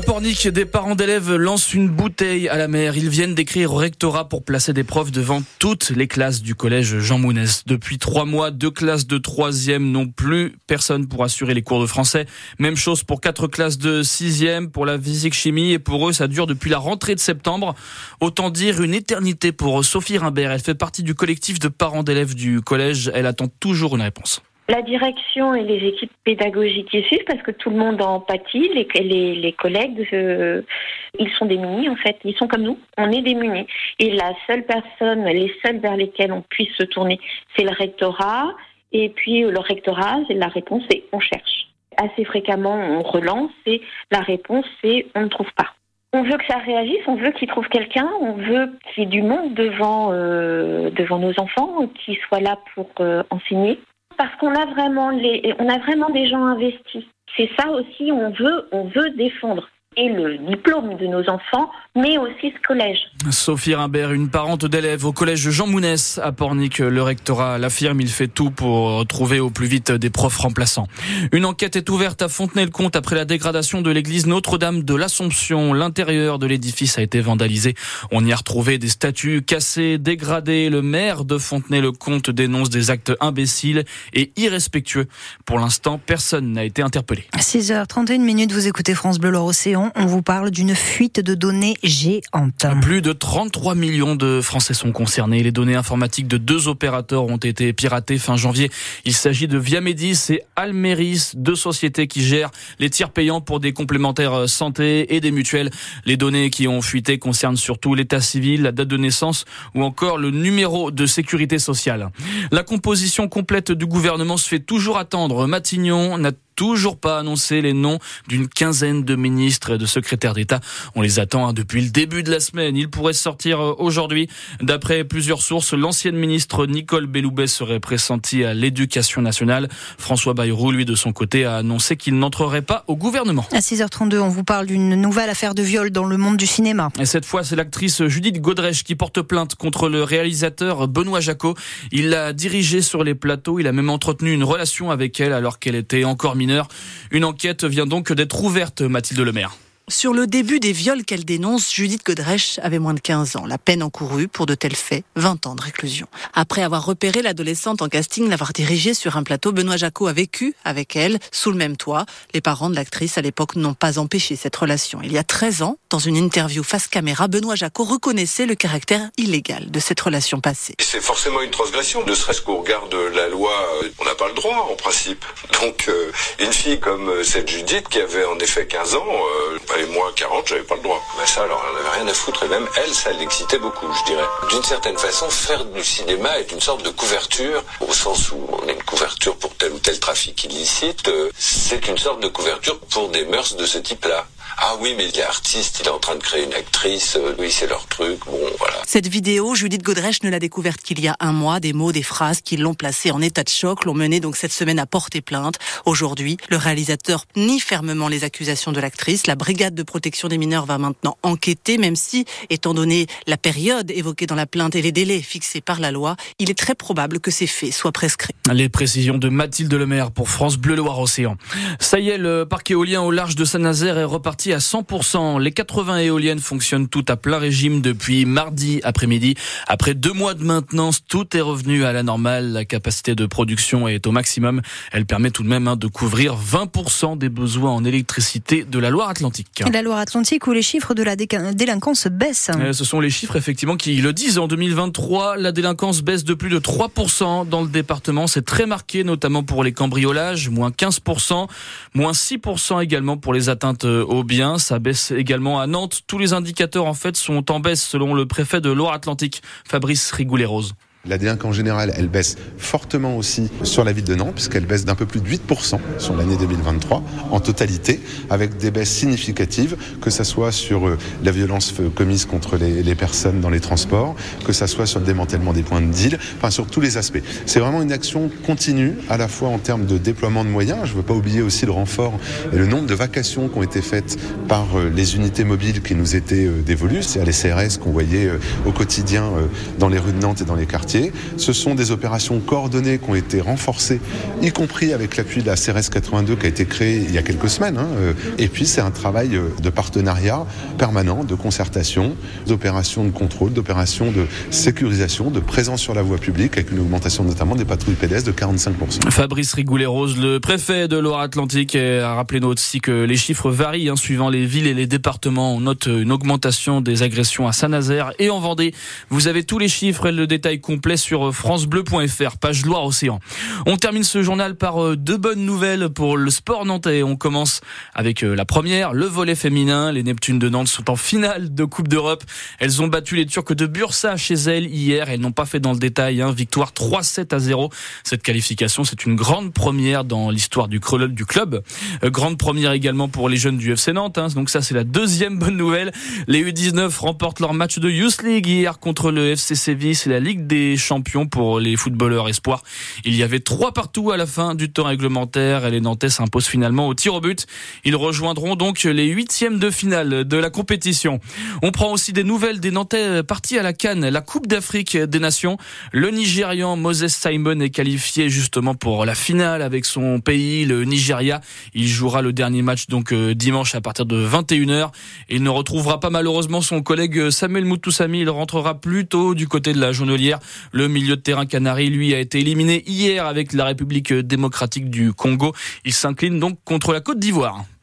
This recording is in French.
À Pornic, des parents d'élèves lancent une bouteille à la mer. Ils viennent d'écrire au rectorat pour placer des profs devant toutes les classes du collège Jean Mounès. Depuis trois mois, deux classes de troisième n'ont plus personne pour assurer les cours de français. Même chose pour quatre classes de sixième, pour la physique chimie. Et pour eux, ça dure depuis la rentrée de septembre. Autant dire une éternité pour Sophie Rimbert. Elle fait partie du collectif de parents d'élèves du collège. Elle attend toujours une réponse la direction et les équipes pédagogiques y suivent parce que tout le monde en pâtit, les, collègues, euh, ils sont démunis en fait, ils sont comme nous, on est démunis. Et la seule personne, les seuls vers lesquels on puisse se tourner, c'est le rectorat. Et puis le rectorat, la réponse c'est on cherche. Assez fréquemment, on relance et la réponse c'est on ne trouve pas. On veut que ça réagisse, on veut qu'ils trouvent quelqu'un, on veut qu'il y ait du monde devant, euh, devant nos enfants, qui soit là pour euh, enseigner parce qu'on a vraiment les, on a vraiment des gens investis. C'est ça aussi, on veut, on veut défendre et le diplôme de nos enfants, mais aussi ce collège. Sophie Rimbert, une parente d'élèves au collège Jean Mounès à Pornic, le rectorat l'affirme, il fait tout pour trouver au plus vite des profs remplaçants. Une enquête est ouverte à Fontenay-le-Comte après la dégradation de l'église Notre-Dame de l'Assomption. L'intérieur de l'édifice a été vandalisé. On y a retrouvé des statues cassées, dégradées. Le maire de Fontenay-le-Comte dénonce des actes imbéciles et irrespectueux. Pour l'instant, personne n'a été interpellé. 6h31 minutes, vous écoutez France Bleu On vous parle d'une fuite de données géante. Plus de 33 millions de Français sont concernés. Les données informatiques de deux opérateurs ont été piratées fin janvier. Il s'agit de Viamedis et Almeris, deux sociétés qui gèrent les tiers payants pour des complémentaires santé et des mutuelles. Les données qui ont fuité concernent surtout l'état civil, la date de naissance ou encore le numéro de sécurité sociale. La composition complète du gouvernement se fait toujours attendre. Matignon n'a toujours pas annoncé les noms d'une quinzaine de ministres et de secrétaires d'État. On les attend hein, depuis le début de la semaine. Ils pourraient sortir euh, aujourd'hui. D'après plusieurs sources, l'ancienne ministre Nicole Belloubet serait pressentie à l'éducation nationale. François Bayrou, lui, de son côté, a annoncé qu'il n'entrerait pas au gouvernement. À 6h32, on vous parle d'une nouvelle affaire de viol dans le monde du cinéma. Et cette fois, c'est l'actrice Judith Godrèche qui porte plainte contre le réalisateur Benoît Jacot. Il l'a dirigée sur les plateaux. Il a même entretenu une relation avec elle alors qu'elle était encore mineure. Une enquête vient donc d'être ouverte, Mathilde Lemaire. Sur le début des viols qu'elle dénonce, Judith Godrèche avait moins de 15 ans. La peine encourue pour de tels faits, 20 ans de réclusion. Après avoir repéré l'adolescente en casting, l'avoir dirigée sur un plateau, Benoît Jacot a vécu avec elle sous le même toit. Les parents de l'actrice à l'époque n'ont pas empêché cette relation. Il y a 13 ans, dans une interview face caméra, Benoît Jacot reconnaissait le caractère illégal de cette relation passée. C'est forcément une transgression, ne serait-ce qu'au regard de la loi, euh, on n'a pas le droit en principe. Donc euh, une fille comme euh, cette Judith qui avait en effet 15 ans, et moi 40, j'avais pas le droit. Mais ça, alors, elle avait rien à foutre. Et même elle, ça l'excitait beaucoup, je dirais. D'une certaine façon, faire du cinéma est une sorte de couverture, au sens où on a une couverture pour tel ou tel trafic illicite. Euh, c'est une sorte de couverture pour des mœurs de ce type-là. Ah oui, mais il est artiste, il est en train de créer une actrice, euh, oui, c'est leur truc, bon, voilà. Cette vidéo, Judith Godrèche ne l'a découverte qu'il y a un mois, des mots, des phrases qui l'ont placée en état de choc, l'ont mené donc cette semaine à porter plainte. Aujourd'hui, le réalisateur nie fermement les accusations de l'actrice. La brigade de protection des mineurs va maintenant enquêter, même si, étant donné la période évoquée dans la plainte et les délais fixés par la loi, il est très probable que ces faits soient prescrits. Les précisions de Mathilde Lemaire pour France Bleu Loire Océan. Ça y est, le parc éolien au large de Saint-Nazaire est reparti à 100%. Les 80 éoliennes fonctionnent toutes à plein régime depuis mardi après-midi. Après deux mois de maintenance, tout est revenu à la normale. La capacité de production est au maximum. Elle permet tout de même hein, de couvrir 20% des besoins en électricité de la Loire-Atlantique. La Loire-Atlantique où les chiffres de la délinquance baissent. Euh, ce sont les chiffres effectivement qui le disent. En 2023, la délinquance baisse de plus de 3% dans le département. C'est très marqué, notamment pour les cambriolages, moins 15%, moins 6% également pour les atteintes aux biens ça baisse également à Nantes. Tous les indicateurs en fait sont en baisse selon le préfet de Loire-Atlantique, Fabrice Rigoulet-Rose. La délinquance générale, elle baisse fortement aussi sur la ville de Nantes, puisqu'elle baisse d'un peu plus de 8% sur l'année 2023 en totalité, avec des baisses significatives, que ce soit sur euh, la violence commise contre les, personnes dans les transports, que ce soit sur le démantèlement des points de deal, enfin sur tous les aspects. C'est vraiment une action continue, à la fois en termes de déploiement de moyens, je ne veux pas oublier aussi le renfort et le nombre de vacations qui ont été faites par euh, les unités mobiles qui nous étaient euh, dévolues, c'est à les CRS qu'on voyait au quotidien dans les rues de Nantes et dans les quartiers Ce sont des opérations coordonnées qui ont été renforcées, y compris avec l'appui de la CRS 82 qui a été créée il y a quelques semaines. Hein. Et puis c'est un travail de partenariat permanent, de concertation, d'opérations de contrôle, d'opérations de sécurisation, de présence sur la voie publique avec une augmentation notamment des patrouilles PDS de 45%. Fabrice Rigoulet-Rose, le préfet de Loire-Atlantique, a rappelé aussi que les chiffres varient hein, suivant les villes et les départements. On note une augmentation des agressions à Saint-Nazaire et en Vendée. Vous avez tous les chiffres et le détail complet sur francebleu.fr, page Loire-Océan. On termine ce journal par euh, deux bonnes nouvelles pour le sport nantais. On commence avec euh, la première, le volet féminin. Les Neptunes de Nantes sont en finale de Coupe d'Europe. Elles ont battu les Turcs de Bursa chez elles hier. Elles n'ont pas fait dans le détail. Hein. Victoire 3-7 à 0. Cette qualification, c'est une grande première dans l'histoire du, du club. Euh, grande première également pour les jeunes du FC Nantes. Hein. Donc ça, c'est la deuxième bonne nouvelle. Les U19 remportent leur match de Youth League hier contre le FC Séville. C'est la Ligue des champions pour les footballeurs espoirs. Il y avait trois partout à la fin du temps réglementaire et les Nantais s'imposent finalement au tir au but. Ils rejoindront donc les huitièmes de finale de la compétition. On prend aussi des nouvelles des Nantais partis à la Cannes, la Coupe d'Afrique des Nations. Le Nigérian Moses Simon est qualifié justement pour la finale avec son pays, le Nigeria. Il jouera le dernier match donc euh, dimanche à partir de 21h. Il ne retrouvera pas malheureusement son collègue Samuel Moutoussami. Il rentrera plutôt du côté de la Jaunelière. Le milieu de terrain canari, lui, a été éliminé hier avec la République démocratique du Congo. Il s'incline donc contre la Côte d'Ivoire.